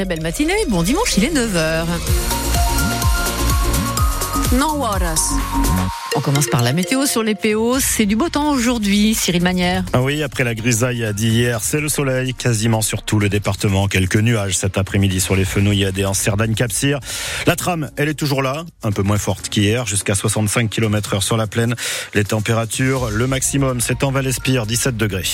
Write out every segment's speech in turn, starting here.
Très belle matinée, bon dimanche, il est 9h. No horas. On commence par la météo sur les PO. C'est du beau temps aujourd'hui, Cyril Manière. Ah oui, après la grisaille d'hier, c'est le soleil quasiment sur tout le département. Quelques nuages cet après-midi sur les fenouillades et en Cerdagne-Capcir. La trame, elle est toujours là, un peu moins forte qu'hier, jusqu'à 65 km heure sur la plaine. Les températures, le maximum, c'est en Val-Espire, 17 degrés.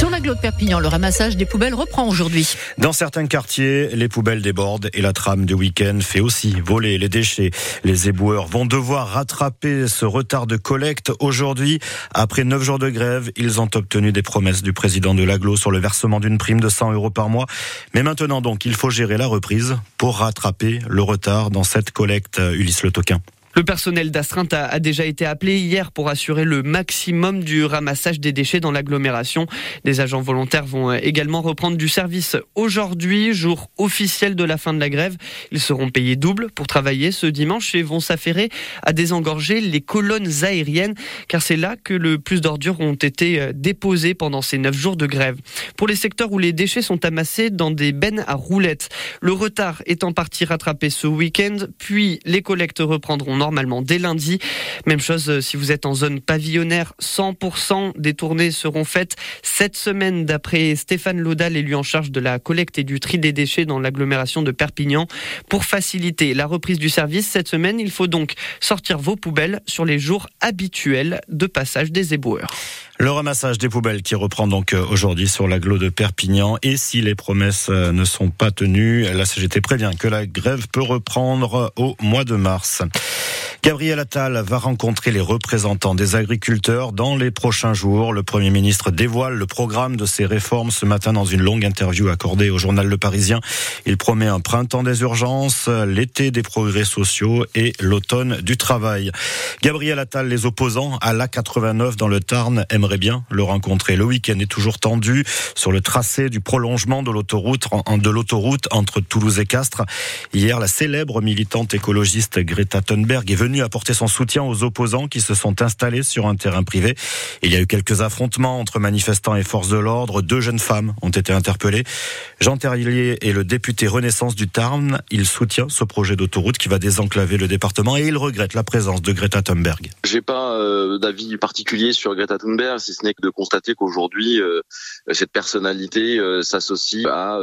Sur l'agglo de Perpignan, le ramassage des poubelles reprend aujourd'hui. Dans certains quartiers, les poubelles débordent et la trame du week-end fait aussi voler les déchets. Les éboueurs vont devoir rattraper ce retard de collecte aujourd'hui. Après neuf jours de grève, ils ont obtenu des promesses du président de l'agglo sur le versement d'une prime de 100 euros par mois. Mais maintenant donc, il faut gérer la reprise pour rattraper le retard dans cette collecte. Ulysse Le Toquin. Le personnel d'astreinte a, déjà été appelé hier pour assurer le maximum du ramassage des déchets dans l'agglomération. Des agents volontaires vont également reprendre du service aujourd'hui, jour officiel de la fin de la grève. Ils seront payés double pour travailler ce dimanche et vont s'affairer à désengorger les colonnes aériennes, car c'est là que le plus d'ordures ont été euh, déposées pendant ces neuf jours de grève. Pour les secteurs où les déchets sont amassés dans des bennes à roulettes, le retard est en partie rattrapé ce week-end, puis les collectes reprendront normalement dès lundi. Même chose euh, si vous êtes en zone pavillonnaire, 100% des tournées seront faites cette semaine d'après Stéphane Laudal, élu en charge de la collecte et du tri des déchets dans l'agglomération de Perpignan. Pour faciliter la reprise du service cette semaine, il faut donc sortir vos poubelles sur les jours habituels de passage des éboueurs. Le ramassage des poubelles qui reprend donc euh, aujourd'hui sur l'agglo de Perpignan. Et si les promesses euh, ne sont pas tenues, la CGT prévient que la grève peut reprendre au mois de mars. Gabriel Attal va rencontrer les représentants des agriculteurs dans les prochains jours. Le Premier ministre dévoile le programme de ces réformes ce matin dans une longue interview accordée au journal Le Parisien. Il promet un printemps des urgences, l'été des progrès sociaux et l'automne du travail. Gabriel Attal, les opposants à l'A89 dans le Tarn, aimeraient bien le rencontrer. Le week-end est toujours tendu sur le tracé du prolongement de l'autoroute, entre Toulouse et Castres. Hier, la célèbre militante écologiste Greta Thunberg est venue apporter son soutien aux opposants qui se sont installés sur un terrain privé. Il y a eu quelques affrontements entre manifestants et forces de l'ordre. Deux jeunes femmes ont été interpellées. Jean Terrilier est le député Renaissance du Tarn. Il soutient ce projet d'autoroute qui va désenclaver le département et il regrette la présence de Greta Thunberg. J'ai pas euh, d'avis particulier sur Greta Thunberg, si ce n'est que de constater qu'aujourd'hui euh, cette personnalité euh, s'associe à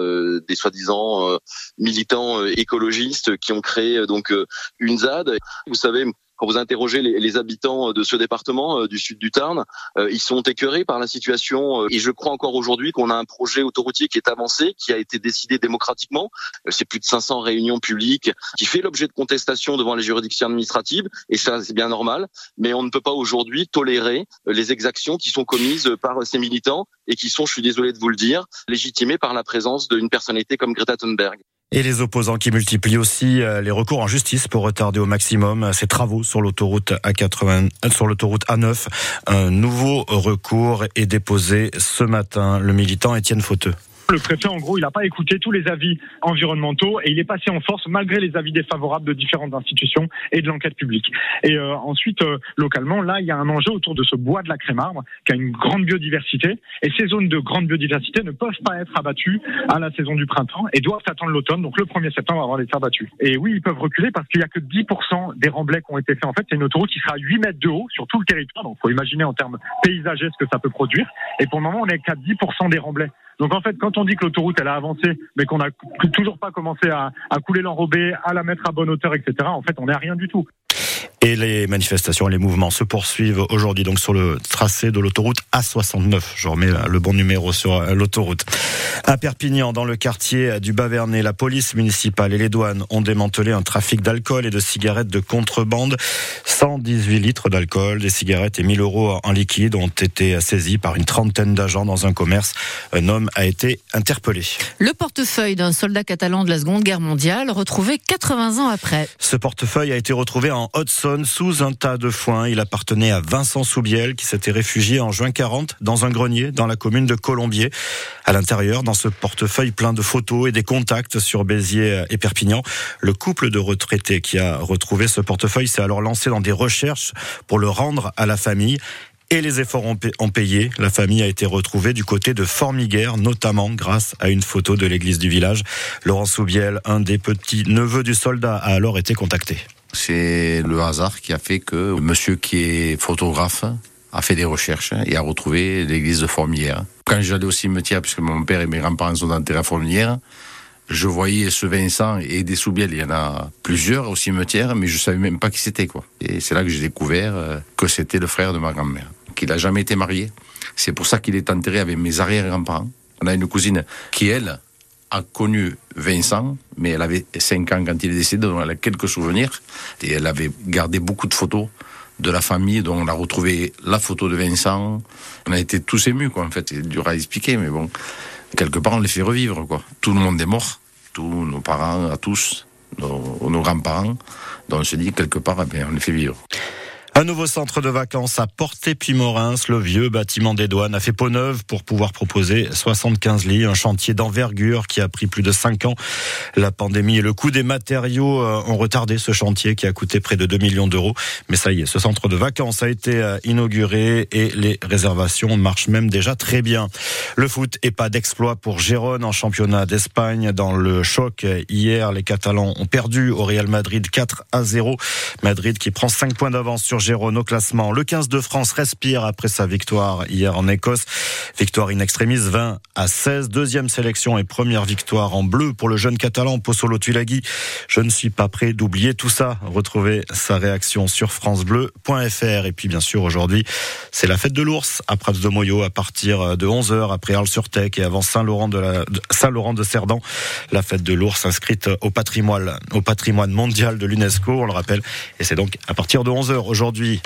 des soi-disant militants écologistes qui ont créé donc une ZAD. Vous savez quand vous interrogez les, habitants de ce département euh, du sud du Tarn, euh, ils sont écœurés par la situation. Euh, et je crois encore aujourd'hui qu'on a un projet autoroutier qui est avancé, qui a été décidé démocratiquement. C'est plus de 500 réunions publiques, qui fait l'objet de contestations devant les juridictions administratives. Et ça, c'est bien normal. Mais on ne peut pas aujourd'hui tolérer les exactions qui sont commises par ces militants et qui sont, je suis désolé de vous le dire, légitimées par la présence d'une personnalité comme Greta Thunberg. Et les opposants qui multiplient aussi euh, les recours en justice pour retarder au maximum euh, ces travaux sur l'autoroute A80, euh, A9. Un nouveau recours est déposé ce matin. Le militant Étienne Fauteux. Le préfet, en gros, il n'a pas écouté tous les avis environnementaux et il est passé en force malgré les avis défavorables de différentes institutions et de l'enquête publique. Et euh, ensuite, euh, localement, là, il y a un enjeu autour de ce bois de la Crémarbre qui a une grande biodiversité. Et ces zones de grande biodiversité ne peuvent pas être abattues à la saison du printemps et doivent attendre l'automne, donc le 1er septembre avant d'être abattues. Et oui, ils peuvent reculer parce qu'il n'y a que 10% des remblais qui ont été faits. En fait, c'est une autoroute qui sera à 8 mètres de haut sur tout le territoire. Donc, faut imaginer en termes paysagers ce que ça peut produire. Et pour le moment, on est qu'à 10% des remblais. Donc en fait, quand on dit que l'autoroute elle a avancé, mais qu'on n'a toujours pas commencé à, couler l'enrobé, à la mettre à bonne hauteur, etc. En fait, on n'est rien du tout. Et les manifestations et les mouvements se poursuivent aujourd'hui donc sur le tracé de l'autoroute A69. Je remets le bon numéro sur euh, l'autoroute. À Perpignan, dans le quartier du Bavernais, la police municipale et les douanes ont démantelé un trafic d'alcool et de cigarettes de contrebande. 118 litres d'alcool, des cigarettes et 1000 euros en liquide ont été saisis par une trentaine d'agents dans un commerce. Un homme a été interpellé. Le portefeuille d'un soldat catalan de la Seconde Guerre mondiale retrouvé 80 ans après. Ce portefeuille a été retrouvé en Sous un tas de foin. Il appartenait à Vincent Soubiel qui s'était réfugié en juin 40 dans un grenier dans la commune de Colombier. À l'intérieur, dans ce portefeuille plein de photos et des contacts sur Béziers et Perpignan, le couple de retraités qui a retrouvé ce portefeuille s'est alors lancé dans des recherches pour le rendre à la famille Et les efforts ont payé. La famille a été retrouvée du côté de Formiguère, notamment grâce à une photo de l'église du village. Laurent Soubiel, un des petits neveux du soldat, a alors été contacté. C'est le hasard qui a fait que monsieur qui est photographe a fait des recherches et a retrouvé l'église de Formiguère. Quand j'allais au cimetière, puisque mon père et mes grands-parents sont enterrés à Formiguère, je voyais ce Vincent et des Soubiel, il y en a plusieurs au cimetière, mais je savais même pas qui c'était, quoi. Et c'est là que j'ai découvert euh, que c'était le frère de ma grand-mère, qu'il a jamais été marié. C'est pour ça qu'il est enterré avec mes arrière-grands-parents. On a une cousine qui, elle, a connu Vincent, mais elle avait 5 ans quand il est décédé, donc elle a quelques souvenirs. Et elle avait gardé beaucoup de photos de la famille, dont on a retrouvé la photo de Vincent. On a été tous émus, quoi, en fait. C'est dur à expliquer, mais bon, quelque part, on les fait revivre, quoi. Tout le monde est mort, tous nos parents, à tous, nos, grands-parents. Donc on se dit, quelque part, eh on les fait vivre. Un nouveau centre de vacances à Porté-Puymorens. Le vieux bâtiment des douanes a fait peau neuve pour pouvoir proposer 75 lits. Un chantier d'envergure qui a pris plus de 5 ans. La pandémie et le coût des matériaux euh, ont retardé ce chantier qui a coûté près de 2 millions d'euros. Mais ça y est, ce centre de vacances a été euh, inauguré et les réservations marchent même déjà très bien. Le foot est pas d'exploit pour Gérone en championnat d'Espagne. Dans le choc hier, les Catalans ont perdu au Real Madrid 4 à 0. Madrid qui prend 5 points d'avance sur Gérone au classement. Le 15 de France respire après sa victoire hier en Écosse. Victoire in extremis 20 à 16. Deuxième sélection et première victoire en bleu pour le jeune catalan Possolo Tulagi. Je ne suis pas prêt d'oublier tout ça. Retrouvez sa réaction sur francebleu.fr. Et puis bien sûr aujourd'hui, c'est la fête de l'ours à Prats de Moyo à partir de 11h après Arles-sur-Tech et avant Saint-Laurent de, la, de Cerdan. La fête de l'ours inscrite au patrimoine, au patrimoine mondial de l'UNESCO, on le rappelle. Et c'est donc à partir de 11h aujourd'hui aujourd'hui